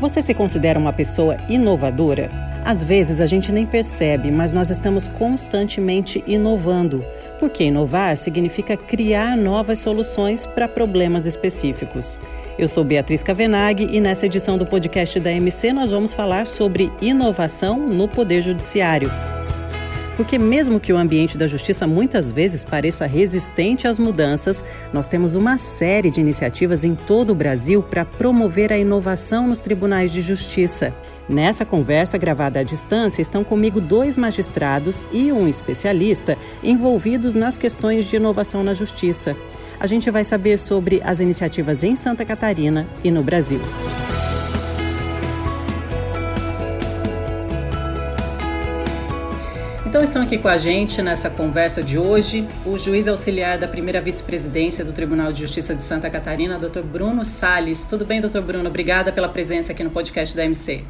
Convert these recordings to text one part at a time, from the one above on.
Você se considera uma pessoa inovadora? Às vezes a gente nem percebe, mas nós estamos constantemente inovando, porque inovar significa criar novas soluções para problemas específicos. Eu sou Beatriz Cavenaghi e nessa edição do podcast da MC nós vamos falar sobre inovação no Poder Judiciário. Porque, mesmo que o ambiente da justiça muitas vezes pareça resistente às mudanças, nós temos uma série de iniciativas em todo o Brasil para promover a inovação nos tribunais de justiça. Nessa conversa gravada à distância estão comigo dois magistrados e um especialista envolvidos nas questões de inovação na justiça. A gente vai saber sobre as iniciativas em Santa Catarina e no Brasil. Então estão aqui com a gente nessa conversa de hoje o juiz auxiliar da primeira vice-presidência do Tribunal de Justiça de Santa Catarina, Dr. Bruno Sales. Tudo bem, Dr. Bruno? Obrigada pela presença aqui no podcast da MC.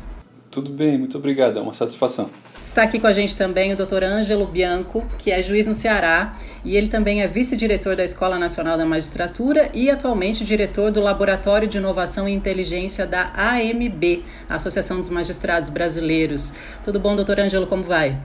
Tudo bem, muito obrigado, é uma satisfação. Está aqui com a gente também o Dr. Ângelo Bianco, que é juiz no Ceará, e ele também é vice-diretor da Escola Nacional da Magistratura e atualmente diretor do Laboratório de Inovação e Inteligência da AMB, Associação dos Magistrados Brasileiros. Tudo bom, doutor Ângelo, como vai?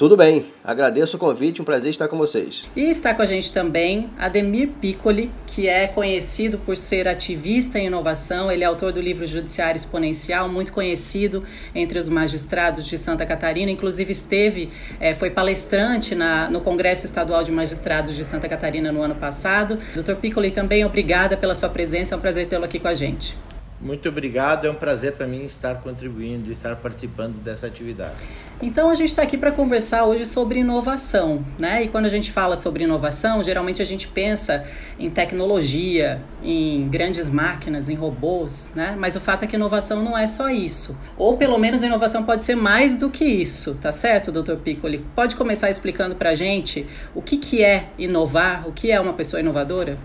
Tudo bem, agradeço o convite, um prazer estar com vocês. E está com a gente também Ademir Piccoli, que é conhecido por ser ativista em inovação. Ele é autor do livro Judiciário Exponencial, muito conhecido entre os magistrados de Santa Catarina. Inclusive esteve, é, foi palestrante na, no Congresso Estadual de Magistrados de Santa Catarina no ano passado. Doutor Piccoli, também obrigada pela sua presença, é um prazer tê-lo aqui com a gente. Muito obrigado, é um prazer para mim estar contribuindo, estar participando dessa atividade. Então a gente está aqui para conversar hoje sobre inovação, né? E quando a gente fala sobre inovação, geralmente a gente pensa em tecnologia, em grandes máquinas, em robôs, né? Mas o fato é que inovação não é só isso. Ou pelo menos inovação pode ser mais do que isso, tá certo, Dr. Piccoli? Pode começar explicando para a gente o que, que é inovar, o que é uma pessoa inovadora?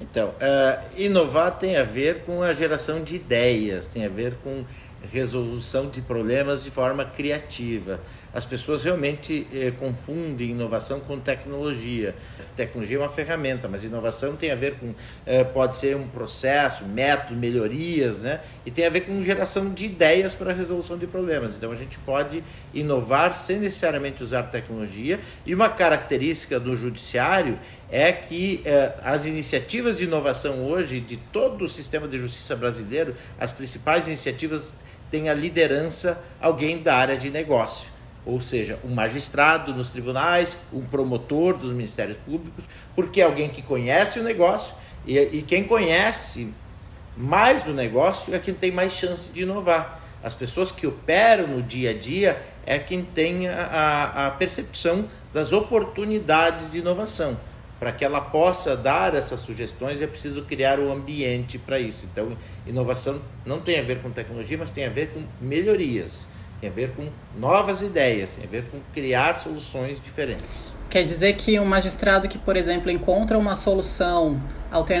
Então, uh, inovar tem a ver com a geração de ideias, tem a ver com resolução de problemas de forma criativa. As pessoas realmente eh, confundem inovação com tecnologia. Tecnologia é uma ferramenta, mas inovação tem a ver com eh, pode ser um processo, método, melhorias, né? E tem a ver com geração de ideias para a resolução de problemas. Então a gente pode inovar sem necessariamente usar tecnologia. E uma característica do judiciário é que eh, as iniciativas de inovação hoje de todo o sistema de justiça brasileiro, as principais iniciativas têm a liderança alguém da área de negócio ou seja, um magistrado nos tribunais, um promotor dos ministérios públicos, porque é alguém que conhece o negócio e, e quem conhece mais do negócio é quem tem mais chance de inovar. As pessoas que operam no dia a dia é quem tem a, a percepção das oportunidades de inovação. Para que ela possa dar essas sugestões, é preciso criar o um ambiente para isso. Então, inovação não tem a ver com tecnologia, mas tem a ver com melhorias tem a ver com novas ideias, tem a ver com criar soluções diferentes. Quer dizer que um magistrado que, por exemplo, encontra uma solução,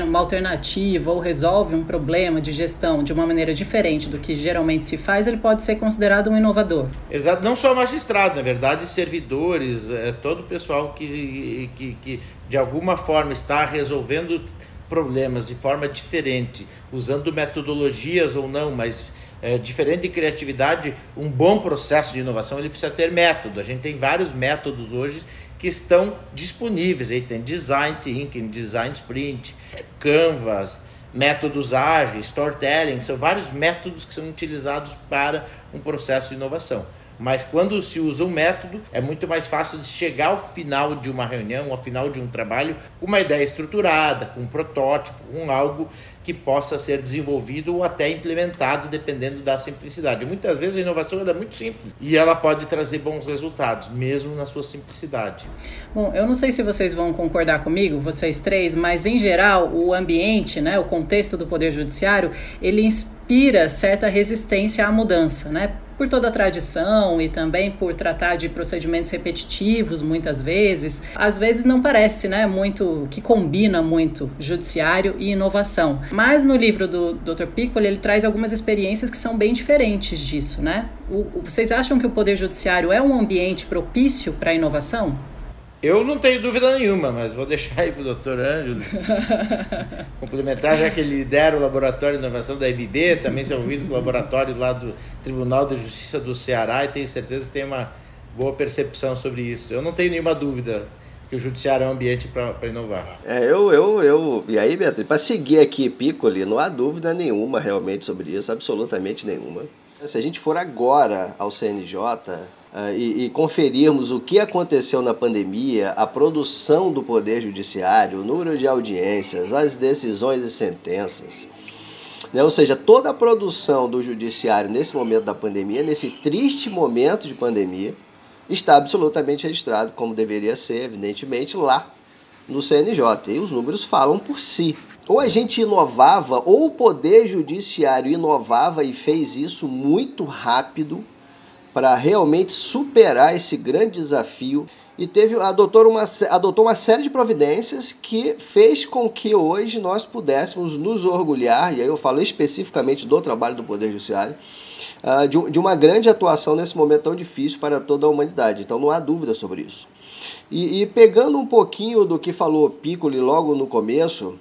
uma alternativa ou resolve um problema de gestão de uma maneira diferente do que geralmente se faz, ele pode ser considerado um inovador. Exato, não só magistrado, na verdade, servidores, é, todo o pessoal que, que, que de alguma forma está resolvendo problemas de forma diferente, usando metodologias ou não, mas é, diferente de criatividade, um bom processo de inovação ele precisa ter método. A gente tem vários métodos hoje que estão disponíveis. Aí tem design thinking, design sprint, canvas, métodos ágeis, storytelling, são vários métodos que são utilizados para um processo de inovação. Mas quando se usa um método, é muito mais fácil de chegar ao final de uma reunião, ao final de um trabalho, com uma ideia estruturada, com um protótipo, com algo que possa ser desenvolvido ou até implementado, dependendo da simplicidade. Muitas vezes a inovação é muito simples e ela pode trazer bons resultados, mesmo na sua simplicidade. Bom, eu não sei se vocês vão concordar comigo, vocês três, mas em geral o ambiente, né, o contexto do Poder Judiciário, ele inspira certa resistência à mudança, né? Por toda a tradição e também por tratar de procedimentos repetitivos muitas vezes, às vezes não parece, né, muito que combina muito judiciário e inovação. Mas no livro do Dr. Piccoli ele traz algumas experiências que são bem diferentes disso, né? O, vocês acham que o poder judiciário é um ambiente propício para a inovação? Eu não tenho dúvida nenhuma, mas vou deixar aí para o doutor Ângelo complementar, já que ele lidera o Laboratório de Inovação da IBB, também se envolvido com o laboratório lá do Tribunal de Justiça do Ceará e tenho certeza que tem uma boa percepção sobre isso. Eu não tenho nenhuma dúvida que o judiciário é um ambiente para inovar. É, eu, eu, eu, e aí, Beatriz, para seguir aqui Piccoli, não há dúvida nenhuma realmente sobre isso, absolutamente nenhuma. Se a gente for agora ao CNJ e, e, conferirmos o que aconteceu na pandemia, a produção do Poder Judiciário, o número de audiências, as decisões e sentenças, né? ou seja, toda a produção do Judiciário nesse momento da pandemia, nesse triste momento de pandemia, está absolutamente registrado, como deveria ser, evidentemente, lá no CNJ. E os números falam por si. Ou a gente inovava, ou o Poder Judiciário inovava e fez isso muito rápido para realmente superar esse grande desafio e teve adotou uma, adotou uma série de providências que fez com que hoje nós pudéssemos nos orgulhar, e aí eu falo especificamente do trabalho do Poder Judiciário, uh, de, de, uma grande atuação nesse momento tão difícil para toda a humanidade. Então não há dúvida sobre isso. E, e pegando um pouquinho do que falou Piccoli logo no começo,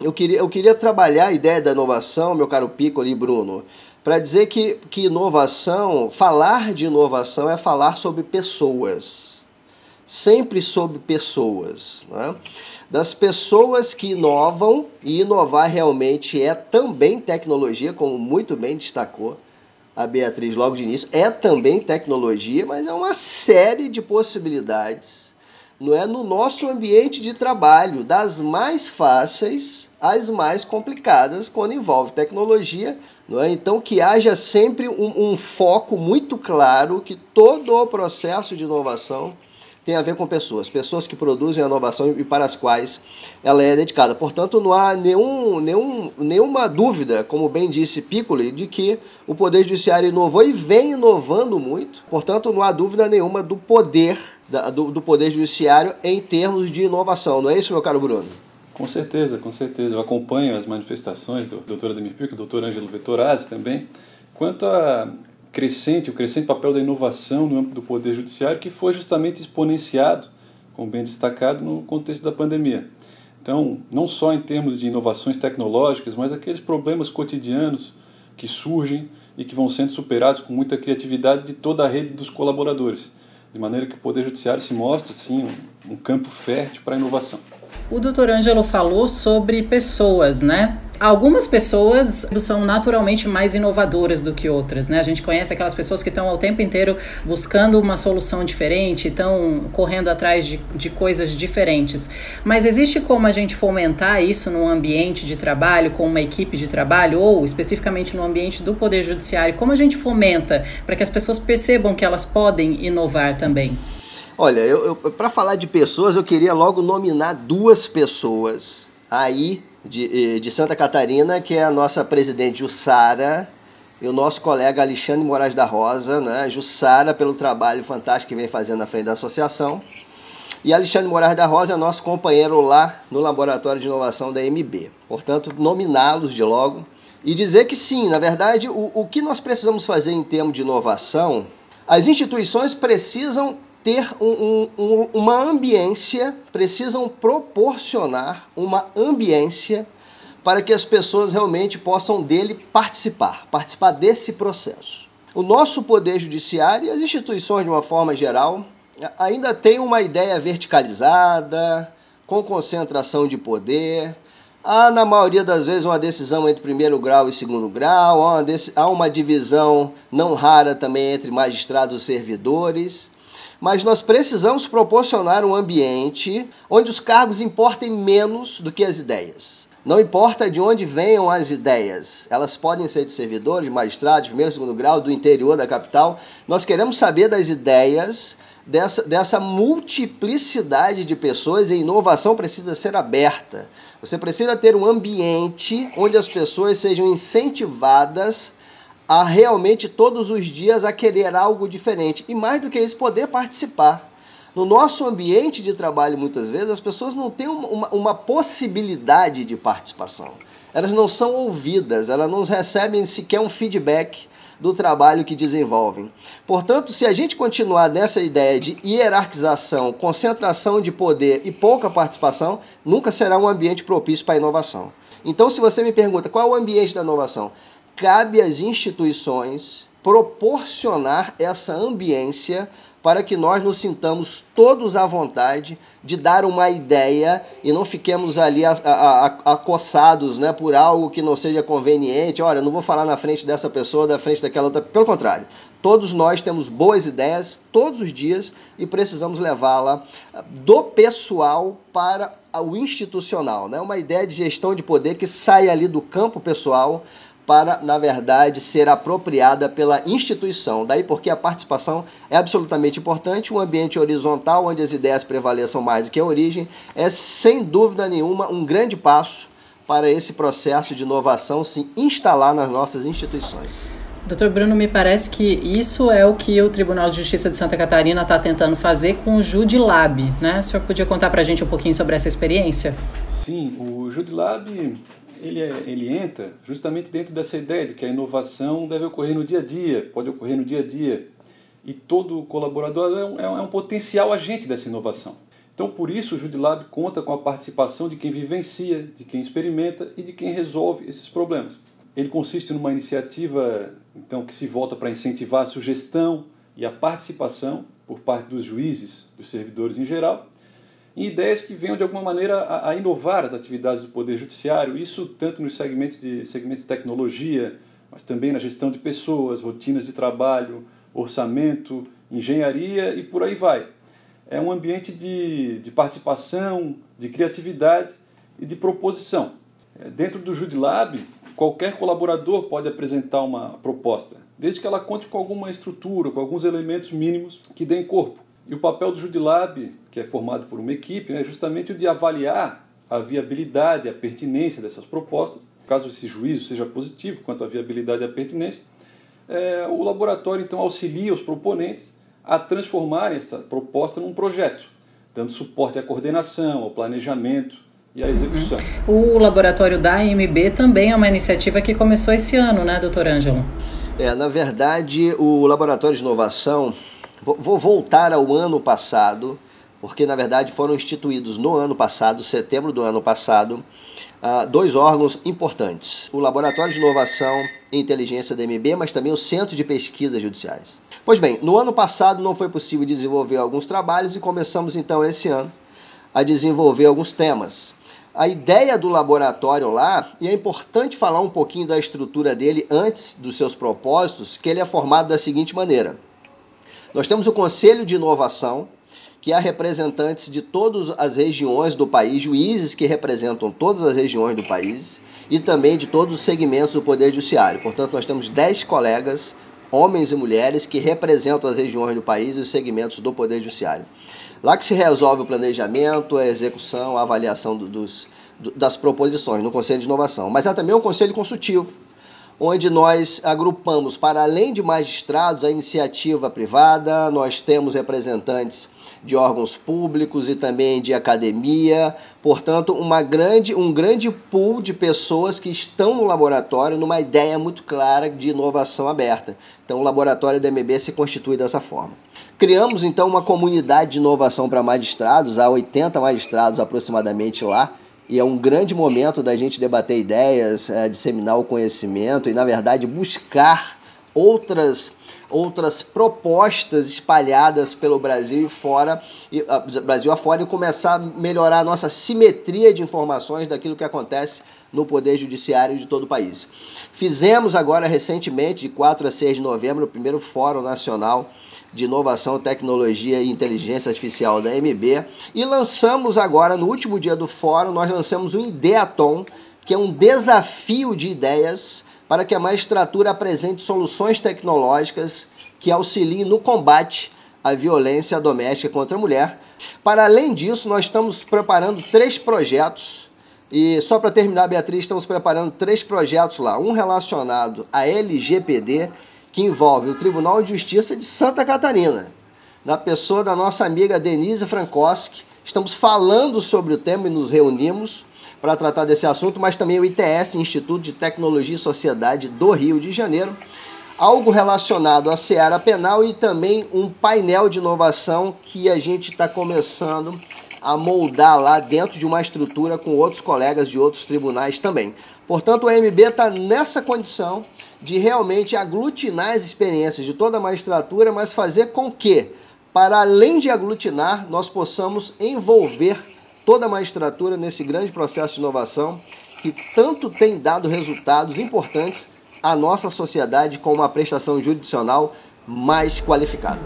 eu queria, eu queria trabalhar a ideia da inovação, meu caro Piccoli e Bruno, para dizer que, que inovação, falar de inovação é falar sobre pessoas. Sempre sobre pessoas. Né? Das pessoas que inovam, e inovar realmente é também tecnologia, como muito bem destacou a Beatriz logo de início, é também tecnologia, mas é uma série de possibilidades não é no nosso ambiente de trabalho, das mais fáceis às mais complicadas quando envolve tecnologia, não é? Então que haja sempre um, um foco muito claro que todo o processo de inovação tem a ver com pessoas, pessoas que produzem a inovação e para as quais ela é dedicada. Portanto, não há nenhum, nenhum, nenhuma dúvida, como bem disse Piccoli, de que o Poder Judiciário inovou e vem inovando muito. Portanto, não há dúvida nenhuma do poder do, do Poder Judiciário em termos de inovação. Não é isso, meu caro Bruno? Com certeza, com certeza. Eu acompanho as manifestações do doutor Ademir Pico, doutor Ângelo Vettorazzi também, quanto a crescente, o crescente papel da inovação no âmbito do Poder Judiciário, que foi justamente exponenciado, como bem destacado, no contexto da pandemia. Então, não só em termos de inovações tecnológicas, mas aqueles problemas cotidianos que surgem e que vão sendo superados com muita criatividade de toda a rede dos colaboradores, de maneira que o Poder Judiciário se mostra, sim, um campo fértil para a inovação. O doutor Ângelo falou sobre pessoas, né? Algumas pessoas são naturalmente mais inovadoras do que outras, né? A gente conhece aquelas pessoas que estão ao tempo inteiro buscando uma solução diferente, estão correndo atrás de, de coisas diferentes. Mas existe como a gente fomentar isso num ambiente de trabalho, com uma equipe de trabalho, ou especificamente no ambiente do Poder Judiciário? Como a gente fomenta para que as pessoas percebam que elas podem inovar também? Olha, eu, eu para falar de pessoas, eu queria logo nominar duas pessoas aí de, de Santa Catarina, que é a nossa presidente Jussara e o nosso colega Alexandre Moraes da Rosa, né? Jussara pelo trabalho fantástico que vem fazendo na frente da associação. E Alexandre Moraes da Rosa é nosso companheiro lá no Laboratório de Inovação da MB. Portanto, nominá-los de logo. E dizer que sim, na verdade, o, o que nós precisamos fazer em termos de inovação, as instituições precisam ter um, um, uma ambiência, precisam proporcionar uma ambiência para que as pessoas realmente possam dele participar, participar desse processo. O nosso poder judiciário e as instituições de uma forma geral ainda têm uma ideia verticalizada, com concentração de poder. Há, na maioria das vezes, uma decisão entre primeiro grau e segundo grau, há uma divisão não rara também entre magistrados e servidores mas nós precisamos proporcionar um ambiente onde os cargos importem menos do que as ideias. Não importa de onde venham as ideias, elas podem ser de servidores, magistrados, primeiro segundo grau, do interior da capital. Nós queremos saber das ideias, dessa, dessa multiplicidade de pessoas e a inovação precisa ser aberta. Você precisa ter um ambiente onde as pessoas sejam incentivadas a realmente todos os dias a querer algo diferente e mais do que isso poder participar. No nosso ambiente de trabalho, muitas vezes, as pessoas não têm uma, uma possibilidade de participação. Elas não são ouvidas, elas não recebem sequer um feedback do trabalho que desenvolvem. Portanto, se a gente continuar nessa ideia de hierarquização, concentração de poder e pouca participação, nunca será um ambiente propício para a inovação. Então, se você me pergunta qual é o ambiente da inovação, cabe às instituições proporcionar essa ambiência para que nós nos sintamos todos à vontade de dar uma ideia e não fiquemos ali acossados né, por algo que não seja conveniente. Olha, não vou falar na frente dessa pessoa, da frente daquela outra. Pelo contrário, todos nós temos boas ideias todos os dias e precisamos levá-la do pessoal para o institucional. Né? Uma ideia de gestão de poder que sai ali do campo pessoal para, na verdade, ser apropriada pela instituição. Daí porque a participação é absolutamente importante, um ambiente horizontal onde as ideias prevaleçam mais do que a origem é, sem dúvida nenhuma, um grande passo para esse processo de inovação se instalar nas nossas instituições. Doutor Bruno, me parece que isso é o que o Tribunal de Justiça de Santa Catarina está tentando fazer com o Judilab, né? O senhor podia contar para a gente um pouquinho sobre essa experiência? Sim, o Judilab ele, é, ele entra justamente dentro dessa ideia de que a inovação deve ocorrer no dia a dia, pode ocorrer no dia a dia. E todo colaborador é um, é um é potencial agente dessa inovação. Então, por isso, o Judilab conta com a participação de quem vivencia, de quem experimenta e de quem resolve esses problemas. Ele consiste numa iniciativa então que se volta para incentivar a sugestão e a participação por parte dos juízes, dos servidores em geral, em ideias que venham de alguma maneira a, a, inovar as atividades do Poder Judiciário, isso tanto nos segmentos de, segmentos de tecnologia, mas também na gestão de pessoas, rotinas de trabalho, orçamento, engenharia e por aí vai. É um ambiente de, de participação, de criatividade e de proposição. É, dentro do Judilab, qualquer colaborador pode apresentar uma proposta, desde que ela conte com alguma estrutura, com alguns elementos mínimos que deem corpo. E o papel do Judilab, que é formado por uma equipe, é justamente o de avaliar a viabilidade, a pertinência dessas propostas. Caso esse juízo seja positivo quanto à viabilidade e à pertinência, é, o laboratório então auxilia os proponentes a transformarem essa proposta num projeto, dando suporte à coordenação, ao planejamento e à execução. Uhum. O laboratório da AMB também é uma iniciativa que começou esse ano, né, doutor Ângelo? É, na verdade, o Laboratório de Inovação Vou voltar ao ano passado, porque na verdade foram instituídos no ano passado, setembro do ano passado, ah, dois órgãos importantes: o Laboratório de Inovação e Inteligência da MB, mas também o Centro de Pesquisas Judiciais. Pois bem, no ano passado não foi possível desenvolver alguns trabalhos e começamos então esse ano a desenvolver alguns temas. A ideia do laboratório lá, e é importante falar um pouquinho da estrutura dele antes dos seus propósitos, que ele é formado da seguinte maneira. Nós temos o Conselho de Inovação, que há representantes de todas as regiões do país, juízes que representam todas as regiões do país e também de todos os segmentos do Poder Judiciário. Portanto, nós temos 10 colegas, homens e mulheres, que representam as regiões do país e os segmentos do Poder Judiciário. Lá que se resolve o planejamento, a execução, a avaliação dos, das proposições no Conselho de Inovação. Mas há também o Conselho Consultivo, onde nós agrupamos, para além de magistrados, a iniciativa privada, nós temos representantes de órgãos públicos e também de academia, portanto, uma grande, um grande pool de pessoas que estão no laboratório numa ideia muito clara de inovação aberta. Então, o laboratório da MB se constitui dessa forma. Criamos então uma comunidade de inovação para magistrados, há 80 magistrados aproximadamente lá, e é um grande momento da gente debater ideias, é, disseminar o conhecimento e, na verdade, buscar outras outras propostas espalhadas pelo Brasil e fora, e, uh, Brasil afora e começar a melhorar a nossa simetria de informações daquilo que acontece no Poder Judiciário de todo o país. Fizemos agora recentemente, de 4 a 6 de novembro, o primeiro Fórum Nacional de Inovação, Tecnologia e Inteligência Artificial da MB. E lançamos agora, no último dia do fórum, nós lançamos o Ideaton, que é um desafio de ideias para que a magistratura apresente soluções tecnológicas que auxiliem no combate à violência doméstica contra a mulher. Para além disso, nós estamos preparando três projetos. E só para terminar, Beatriz, estamos preparando três projetos lá. Um relacionado à LGPD, que envolve o Tribunal de Justiça de Santa Catarina, na pessoa da nossa amiga Denise Frankoski. Estamos falando sobre o tema e nos reunimos para tratar desse assunto, mas também o ITS, Instituto de Tecnologia e Sociedade do Rio de Janeiro. algo relacionado à seara penal e também um painel de inovação que a gente está começando a moldar lá dentro de uma estrutura com outros colegas de outros tribunais também. Portanto, o MB está nessa condição de realmente aglutinar as experiências de toda a magistratura, mas fazer com que, para além de aglutinar, nós possamos envolver toda a magistratura nesse grande processo de inovação que tanto tem dado resultados importantes à nossa sociedade com uma prestação jurisdicional mais qualificada.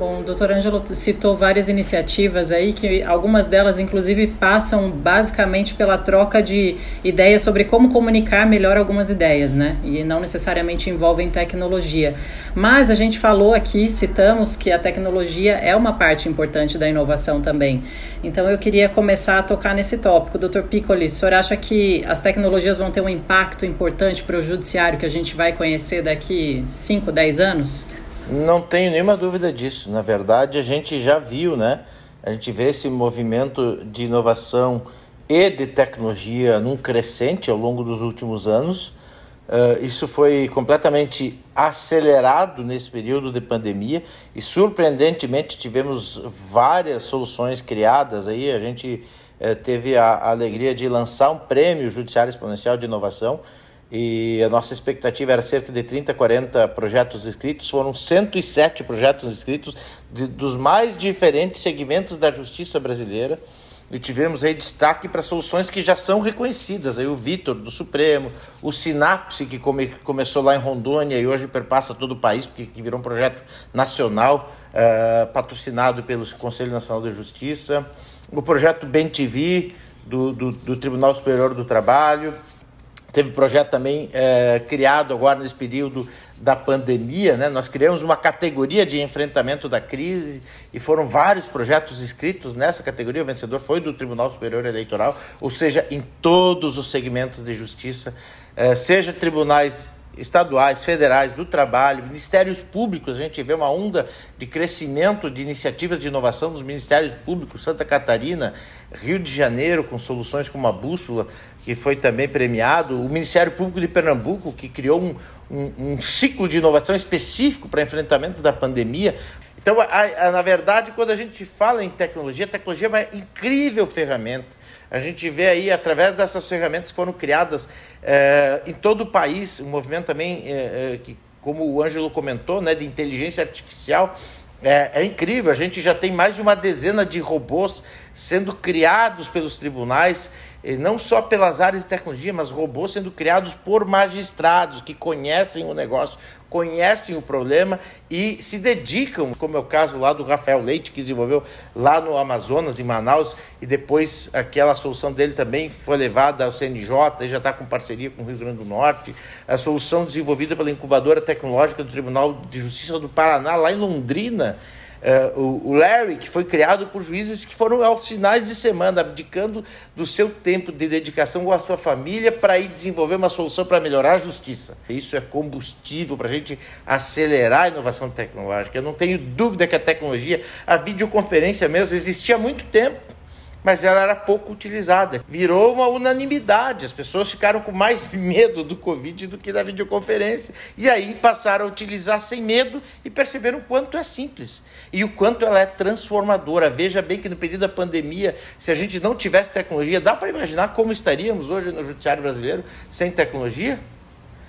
Bom, o doutor Ângelo citou várias iniciativas aí, que algumas delas, inclusive, passam basicamente pela troca de ideias sobre como comunicar melhor algumas ideias, né? E não necessariamente envolvem tecnologia. Mas a gente falou aqui, citamos que a tecnologia é uma parte importante da inovação também. Então eu queria começar a tocar nesse tópico. Doutor Piccoli, o senhor acha que as tecnologias vão ter um impacto importante para o judiciário que a gente vai conhecer daqui 5, 10 anos? Não tenho nenhuma dúvida disso. Na verdade, a gente já viu, né? A gente vê esse movimento de inovação e de tecnologia num crescente ao longo dos últimos anos. Uh, isso foi completamente acelerado nesse período de pandemia e surpreendentemente tivemos várias soluções criadas aí. A gente uh, teve a, a alegria de lançar um prêmio Judiciário Exponencial de Inovação e a nossa expectativa era cerca de 30, 40 projetos inscritos. Foram 107 projetos inscritos de, dos mais diferentes segmentos da justiça brasileira. E tivemos aí destaque para soluções que já são reconhecidas. Aí o Vitor, do Supremo, o Sinapse, que come, começou lá em Rondônia e hoje perpassa todo o país, porque virou um projeto nacional, uh, patrocinado pelo Conselho Nacional de Justiça. O projeto BenTV, do, do, do Tribunal Superior do Trabalho Teve projeto também é, criado agora nesse período da pandemia, né? Nós criamos uma categoria de enfrentamento da crise e foram vários projetos inscritos nessa categoria. O vencedor foi do Tribunal Superior Eleitoral, ou seja, em todos os segmentos de justiça, é, seja tribunais estaduais, federais, do trabalho, ministérios públicos, a gente vê uma onda de crescimento de iniciativas de inovação dos ministérios públicos, Santa Catarina, Rio de Janeiro, com soluções como a Bússola, que foi também premiado, o Ministério Público de Pernambuco, que criou um, um, um ciclo de inovação específico para enfrentamento da pandemia. Então, a, a, na verdade, quando a gente fala em tecnologia, a tecnologia é uma incrível ferramenta a gente vê aí, através dessas ferramentas que foram criadas é, em todo o país, um movimento também, é, que, como o Ângelo comentou, né, de inteligência artificial, é, é, incrível, a gente já tem mais de uma dezena de robôs sendo criados pelos tribunais não só pelas áreas de tecnologia, mas robôs sendo criados por magistrados que conhecem o negócio, conhecem o problema e se dedicam, como é o caso lá do Rafael Leite, que desenvolveu lá no Amazonas, em Manaus, e depois aquela solução dele também foi levada ao CNJ e já está com parceria com o Rio Grande do Norte. A solução desenvolvida pela incubadora tecnológica do Tribunal de Justiça do Paraná, lá em Londrina, Uh, o, Larry, que foi criado por juízes que foram aos finais de semana, abdicando do seu tempo de dedicação com a sua família para ir desenvolver uma solução para melhorar a justiça. Isso é combustível para a gente acelerar a inovação tecnológica. Eu não tenho dúvida que a tecnologia, a videoconferência mesmo, existia há muito tempo mas ela era pouco utilizada. Virou uma unanimidade. As pessoas ficaram com mais medo do Covid do que da videoconferência. E aí passaram a utilizar sem medo e perceberam o quanto é simples e o quanto ela é transformadora. Veja bem que no período da pandemia, se a gente não tivesse tecnologia, dá para imaginar como estaríamos hoje no judiciário brasileiro sem tecnologia?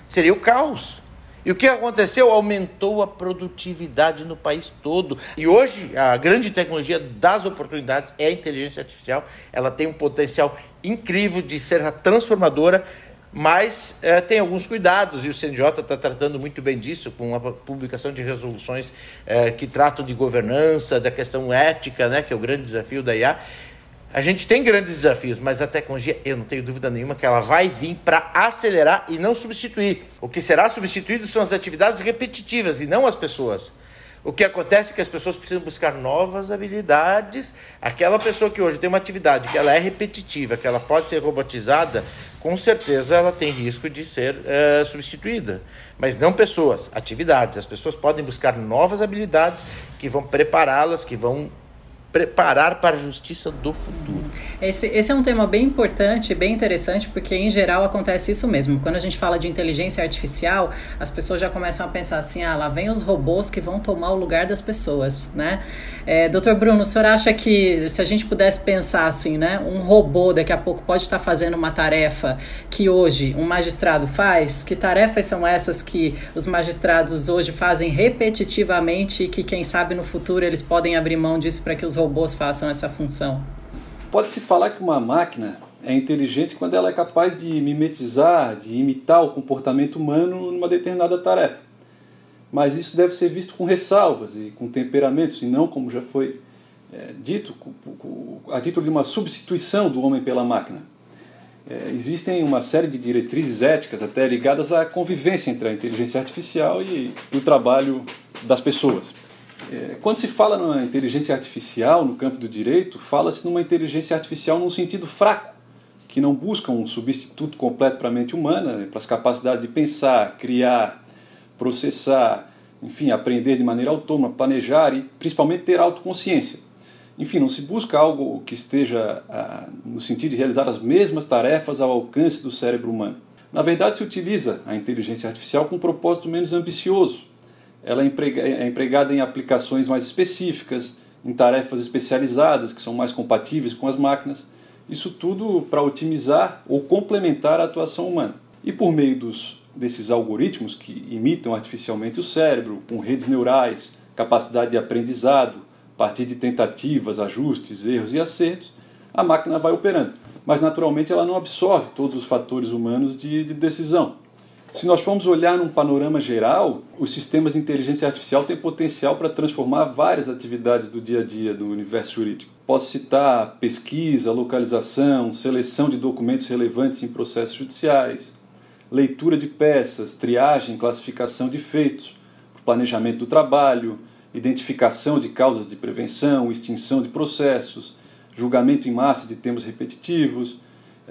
Seria o caos. E o que aconteceu? Aumentou a produtividade no país todo. E hoje a grande tecnologia das oportunidades é a inteligência artificial. Ela tem um potencial incrível de ser transformadora, mas é, tem alguns cuidados e o CNJ está tratando muito bem disso com a publicação de resoluções é, que tratam de governança, da questão ética, né, que é o grande desafio da IA. A gente tem grandes desafios, mas a tecnologia, eu não tenho dúvida nenhuma que ela vai vir para acelerar e não substituir. O que será substituído são as atividades repetitivas e não as pessoas. O que acontece é que as pessoas precisam buscar novas habilidades. Aquela pessoa que hoje tem uma atividade que ela é repetitiva, que ela pode ser robotizada, com certeza ela tem risco de ser uh, substituída. Mas não pessoas, atividades. As pessoas podem buscar novas habilidades que vão prepará-las, que vão preparar para a justiça do futuro. Esse, esse é um tema bem importante, bem interessante, porque em geral acontece isso mesmo. Quando a gente fala de inteligência artificial, as pessoas já começam a pensar assim: ah, lá vem os robôs que vão tomar o lugar das pessoas, né? É, Doutor Bruno, o senhor acha que se a gente pudesse pensar assim, né? Um robô daqui a pouco pode estar fazendo uma tarefa que hoje um magistrado faz? Que tarefas são essas que os magistrados hoje fazem repetitivamente e que, quem sabe, no futuro eles podem abrir mão disso para que os robôs façam essa função? Pode-se falar que uma máquina é inteligente quando ela é capaz de mimetizar, de imitar o comportamento humano numa determinada tarefa. Mas isso deve ser visto com ressalvas e com temperamentos, e não como já foi é, dito, a título de uma substituição do homem pela máquina. É, existem uma série de diretrizes éticas até ligadas à convivência entre a inteligência artificial e, e o trabalho das pessoas. É, quando se fala na inteligência artificial no campo do direito, fala-se numa inteligência artificial num sentido fraco, que não busca um substituto completo para a mente humana, né, para as capacidades de pensar, criar, processar, enfim, aprender de maneira autônoma, planejar e principalmente ter autoconsciência. Enfim, não se busca algo que esteja ah, no sentido de realizar as mesmas tarefas ao alcance do cérebro humano. Na verdade, se utiliza a inteligência artificial com um propósito menos ambicioso, ela é, é empregada em aplicações mais específicas, em tarefas especializadas que são mais compatíveis com as máquinas. Isso tudo para otimizar ou complementar a atuação humana. E por meio dos, desses algoritmos que imitam artificialmente o cérebro, com redes neurais, capacidade de aprendizado, a partir de tentativas, ajustes, erros e acertos, a máquina vai operando. Mas naturalmente ela não absorve todos os fatores humanos de, de decisão. Se nós formos olhar num panorama geral, os sistemas de inteligência artificial têm potencial para transformar várias atividades do dia a dia do universo jurídico. Posso citar pesquisa, localização, seleção de documentos relevantes em processos judiciais, leitura de peças, triagem, classificação de feitos, planejamento do trabalho, identificação de causas de prevenção, extinção de processos, julgamento em massa de temas repetitivos,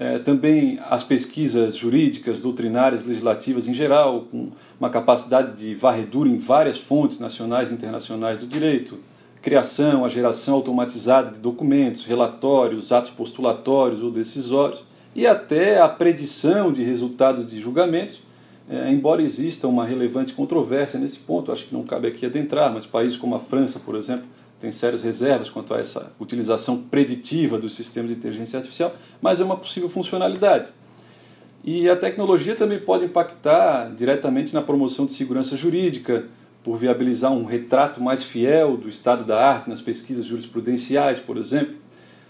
é, também as pesquisas jurídicas, doutrinárias, legislativas em geral, com uma capacidade de varredura em várias fontes nacionais e internacionais do direito, criação, a geração automatizada de documentos, relatórios, atos postulatórios ou decisórios, e até a predição de resultados de julgamentos, é, embora exista uma relevante controvérsia nesse ponto, acho que não cabe aqui adentrar, mas países como a França, por exemplo, tem sérias reservas quanto a essa utilização preditiva do sistema de inteligência artificial, mas é uma possível funcionalidade. E a tecnologia também pode impactar diretamente na promoção de segurança jurídica, por viabilizar um retrato mais fiel do estado da arte nas pesquisas jurisprudenciais, por exemplo.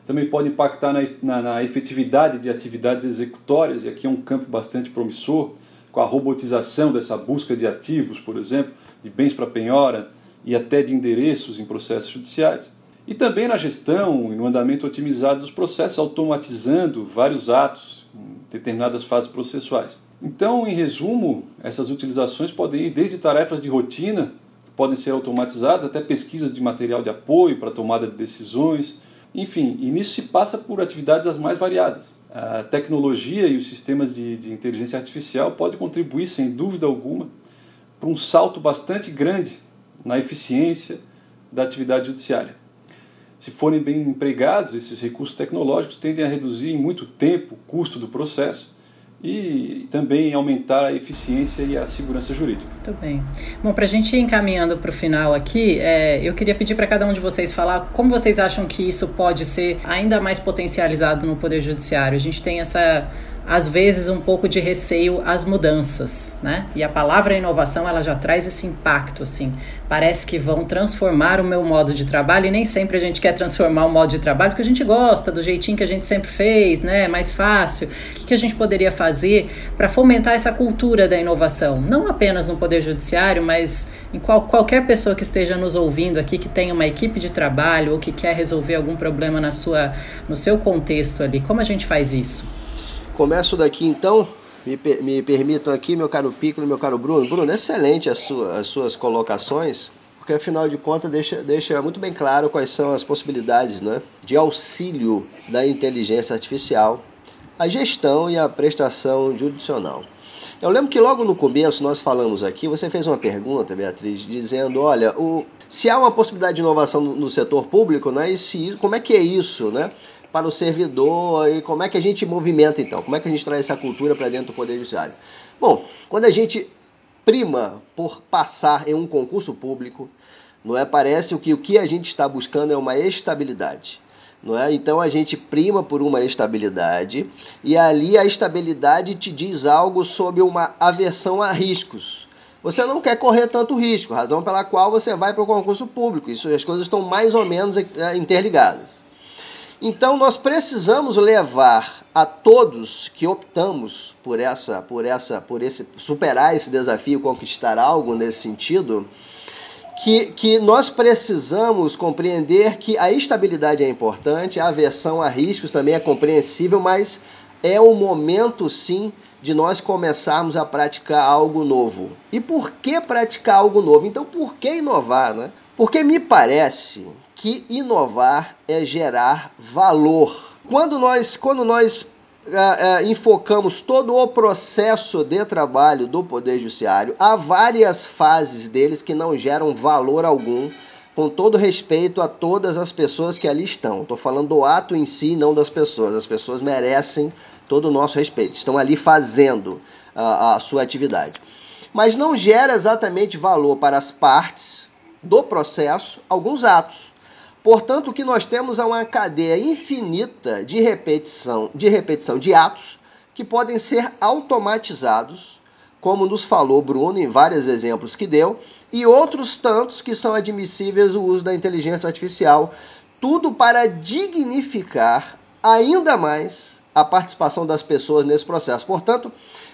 Também pode impactar na, na, na efetividade de atividades executórias, e aqui é um campo bastante promissor, com a robotização dessa busca de ativos, por exemplo, de bens para penhora, e até de endereços em processos judiciais. E também na gestão e no andamento otimizado dos processos, automatizando vários atos em determinadas fases processuais. Então, em resumo, essas utilizações podem ir desde tarefas de rotina, que podem ser automatizadas, até pesquisas de material de apoio para tomada de decisões. Enfim, e nisso se passa por atividades as mais variadas. A tecnologia e os sistemas de, de inteligência artificial podem contribuir, sem dúvida alguma, para um salto bastante grande na eficiência da atividade judiciária. Se forem bem empregados, esses recursos tecnológicos tendem a reduzir em muito tempo o custo do processo e também aumentar a eficiência e a segurança jurídica. Muito bem. Bom, para a gente ir encaminhando para o final aqui, é, eu queria pedir para cada um de vocês falar como vocês acham que isso pode ser ainda mais potencializado no Poder Judiciário. A gente tem essa às vezes um pouco de receio às mudanças, né? E a palavra inovação ela já traz esse impacto assim. Parece que vão transformar o meu modo de trabalho e nem sempre a gente quer transformar o modo de trabalho porque a gente gosta do jeitinho que a gente sempre fez, né? Mais fácil. O que, que a gente poderia fazer para fomentar essa cultura da inovação? Não apenas no poder judiciário, mas em qual, qualquer pessoa que esteja nos ouvindo aqui que tenha uma equipe de trabalho ou que quer resolver algum problema na sua no seu contexto ali. Como a gente faz isso? Começo daqui então. Me, me permitam aqui, meu caro Piccolo meu caro Bruno. Bruno, excelente as, sua, as suas colocações, porque afinal de contas deixa, deixa muito bem claro quais são as possibilidades né, de auxílio da inteligência artificial, a gestão e a prestação judicional. Eu lembro que logo no começo nós falamos aqui, você fez uma pergunta, Beatriz, dizendo, olha, o, se há uma possibilidade de inovação no, no setor público, né, e se, como é que é isso, né? Para o servidor e como é que a gente movimenta então? Como é que a gente traz essa cultura para dentro do Poder Judiciário? Bom, quando a gente prima por passar em um concurso público, não é? Parece que o que a gente está buscando é uma estabilidade. Não é? Então a gente prima por uma estabilidade e ali a estabilidade te diz algo sobre uma aversão a riscos. Você não quer correr tanto risco, razão pela qual você vai para o concurso público. Isso, as coisas estão mais ou menos é, interligadas. Então nós precisamos levar a todos que optamos por essa, por essa, por esse superar esse desafio, conquistar algo nesse sentido, que, que nós precisamos compreender que a estabilidade é importante, a aversão a riscos também é compreensível, mas é o momento sim de nós começarmos a praticar algo novo. E por que praticar algo novo? Então, por que inovar, né? Porque me parece que inovar é gerar valor. Quando nós, quando nós uh, uh, enfocamos todo o processo de trabalho do Poder Judiciário, há várias fases deles que não geram valor algum, com todo respeito a todas as pessoas que ali estão. Estou falando do ato em si, não das pessoas. As pessoas merecem todo o nosso respeito, estão ali fazendo a, a sua atividade. Mas não gera exatamente valor para as partes do processo alguns atos. Portanto, o que nós temos é uma cadeia infinita de repetição, de repetição de atos que podem ser automatizados, como nos falou Bruno em vários exemplos que deu, e outros tantos que são admissíveis o uso da inteligência artificial, tudo para dignificar ainda mais a participação das pessoas nesse processo. Portanto,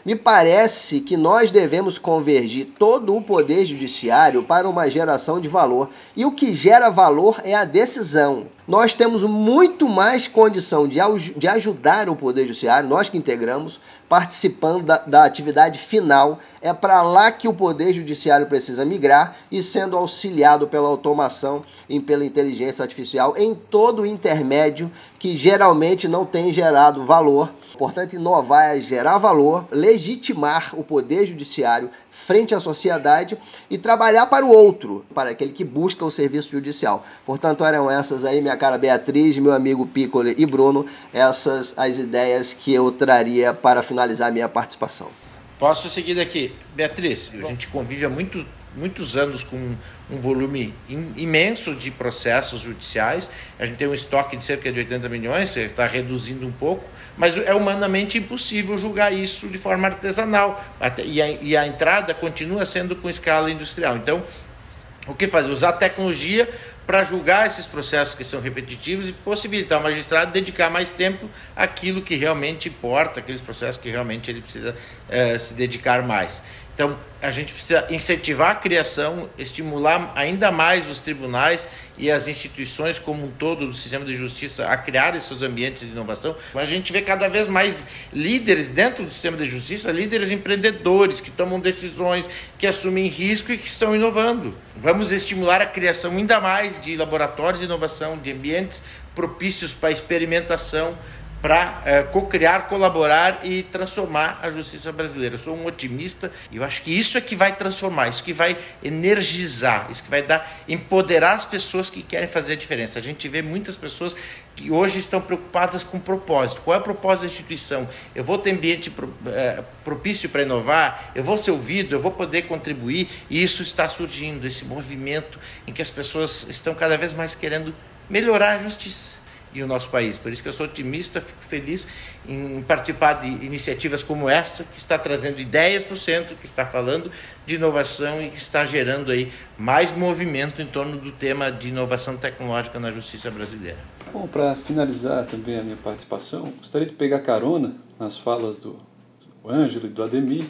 me parece que nós devemos convergir todo o poder judiciário para uma geração de valor. E o que gera valor é a decisão. Nós temos muito mais condição de, de ajudar o poder judiciário, nós que integramos, participando da, da atividade final. É para lá que o poder judiciário precisa migrar e sendo auxiliado pela automação e pela inteligência artificial em todo o intermédio que geralmente não tem gerado valor. Portanto, inovar é gerar valor, legitimar o poder judiciário frente à sociedade e trabalhar para o outro, para aquele que busca o serviço judicial. Portanto, eram essas aí, minha cara Beatriz, meu amigo Piccoli e Bruno, essas as ideias que eu traria para finalizar minha participação. Posso seguir daqui. Beatriz, a gente convive há muito muitos anos com um volume imenso de processos judiciais. A gente tem um estoque de cerca de 80 milhões, está reduzindo um pouco, mas é humanamente impossível julgar isso de forma artesanal. e, a, e a entrada continua sendo com escala industrial. Então, o que fazer? Usar tecnologia para julgar esses processos que são repetitivos e possibilitar ao magistrado dedicar mais tempo àquilo que realmente importa, aqueles processos que realmente ele precisa eh, se dedicar mais. Então, a gente precisa incentivar a criação, estimular ainda mais os tribunais e as instituições como um todo do sistema de justiça a criar esses ambientes de inovação. A gente vê cada vez mais líderes dentro do sistema de justiça, líderes empreendedores que tomam decisões, que assumem risco e que estão inovando. Vamos estimular a criação ainda mais de laboratórios de inovação, de ambientes propícios para experimentação, para é, co-criar, colaborar e transformar a justiça brasileira. Eu sou um otimista e eu acho que isso é que vai transformar, isso que vai energizar, isso que vai dar, empoderar as pessoas que querem fazer a diferença. A gente vê muitas pessoas que hoje estão preocupadas com propósito. Qual é o propósito da instituição? Eu vou ter ambiente é, propício para inovar, eu vou ser ouvido, eu vou poder contribuir e isso está surgindo, esse movimento em que as pessoas estão cada vez mais querendo melhorar a justiça e o nosso país. Por isso que eu sou otimista, fico feliz em participar de iniciativas como essa, que está trazendo ideias para o centro, que está falando de inovação e que está gerando aí mais movimento em torno do tema de inovação tecnológica na justiça brasileira. Bom, para finalizar também a minha participação, gostaria de pegar carona nas falas do Ângelo e do Ademir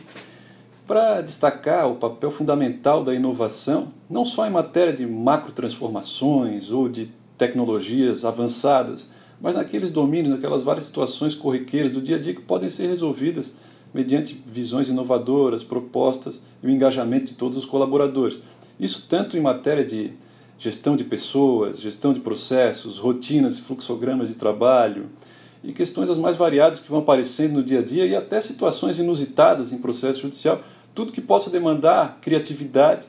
para destacar o papel fundamental da inovação, não só em matéria de macro transformações ou de tecnologias avançadas, mas naqueles domínios, naquelas várias situações corriqueiras do dia a dia que podem ser resolvidas mediante visões inovadoras, propostas e o engajamento de todos os colaboradores. Isso tanto em matéria de gestão de pessoas, gestão de processos, rotinas e fluxogramas de trabalho e questões as mais variadas que vão aparecendo no dia a dia e até situações inusitadas em processo judicial, tudo que possa demandar criatividade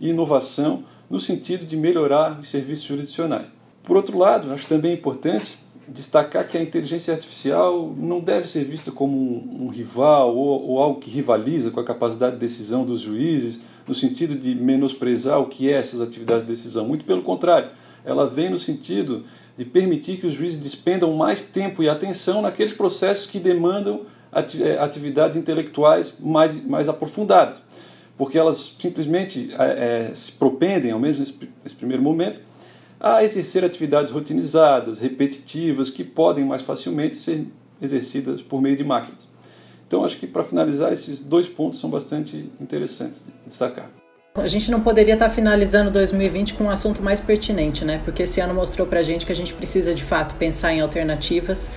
e inovação no sentido de melhorar os serviços jurisdicionais. Por outro lado, acho também importante destacar que a inteligência artificial não deve ser vista como um, um rival ou, ou, algo que rivaliza com a capacidade de decisão dos juízes, no sentido de menosprezar o que é essas atividades de decisão. Muito pelo contrário, ela vem no sentido de permitir que os juízes despendam mais tempo e atenção naqueles processos que demandam eh, atividades intelectuais mais, mais aprofundadas, porque elas simplesmente é, se propendem, ao menos nesse, nesse primeiro momento, a exercer atividades rotinizadas, repetitivas, que podem mais facilmente ser exercidas por meio de máquinas. Então, acho que para finalizar, esses dois pontos são bastante interessantes de destacar. A gente não poderia estar finalizando 2020 com um assunto mais pertinente, né? Porque esse ano mostrou pra gente que a gente precisa de fato pensar em alternativas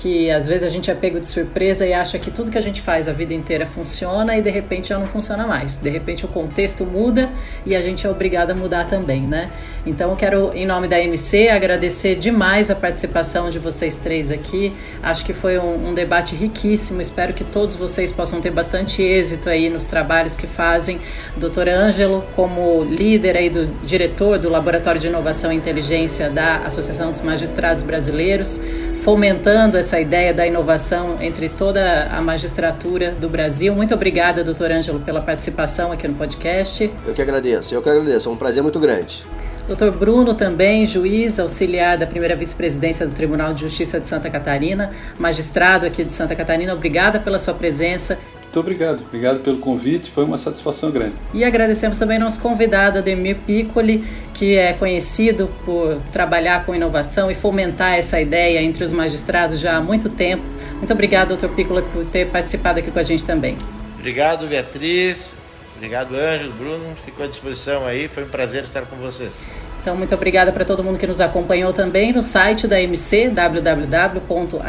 que às vezes a gente é pego de surpresa e acha que tudo que a gente faz a vida inteira funciona e de repente já não funciona mais. De repente o contexto muda e a gente é obrigado a mudar também, né? Então eu quero, em nome da MC, agradecer demais a participação de vocês três aqui. Acho que foi um, um debate riquíssimo. Espero que todos vocês possam ter bastante êxito aí nos trabalhos que fazem. Doutor Ângelo, como líder aí do diretor do Laboratório de Inovação e Inteligência da Associação dos Magistrados Brasileiros, fomentando essa ideia da inovação entre toda a magistratura do Brasil. Muito obrigada, doutor Ângelo, pela participação aqui no podcast. Eu que agradeço, eu que agradeço, é um prazer muito grande. Doutor Bruno também, juiz auxiliar da primeira vice-presidência do Tribunal de Justiça de Santa Catarina, magistrado aqui de Santa Catarina, obrigada pela sua presença muito obrigado, obrigado pelo convite, foi uma satisfação grande. E agradecemos também nosso convidado, Ademir Piccoli, que é conhecido por trabalhar com inovação e fomentar essa ideia entre os magistrados já há muito tempo. Muito obrigado, doutor Piccoli, por ter participado aqui com a gente também. Obrigado, Beatriz. Obrigado, Ângelo, Bruno. Ficou à disposição aí. Foi um prazer estar com vocês. Então, muito obrigada para todo mundo que nos acompanhou também no site da MC, www.amc.org.br.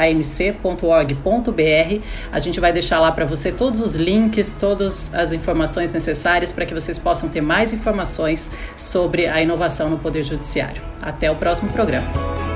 A gente vai deixar lá para você todos os links, todas as informações necessárias para que vocês possam ter mais informações sobre a inovação no Poder Judiciário. Até o próximo programa.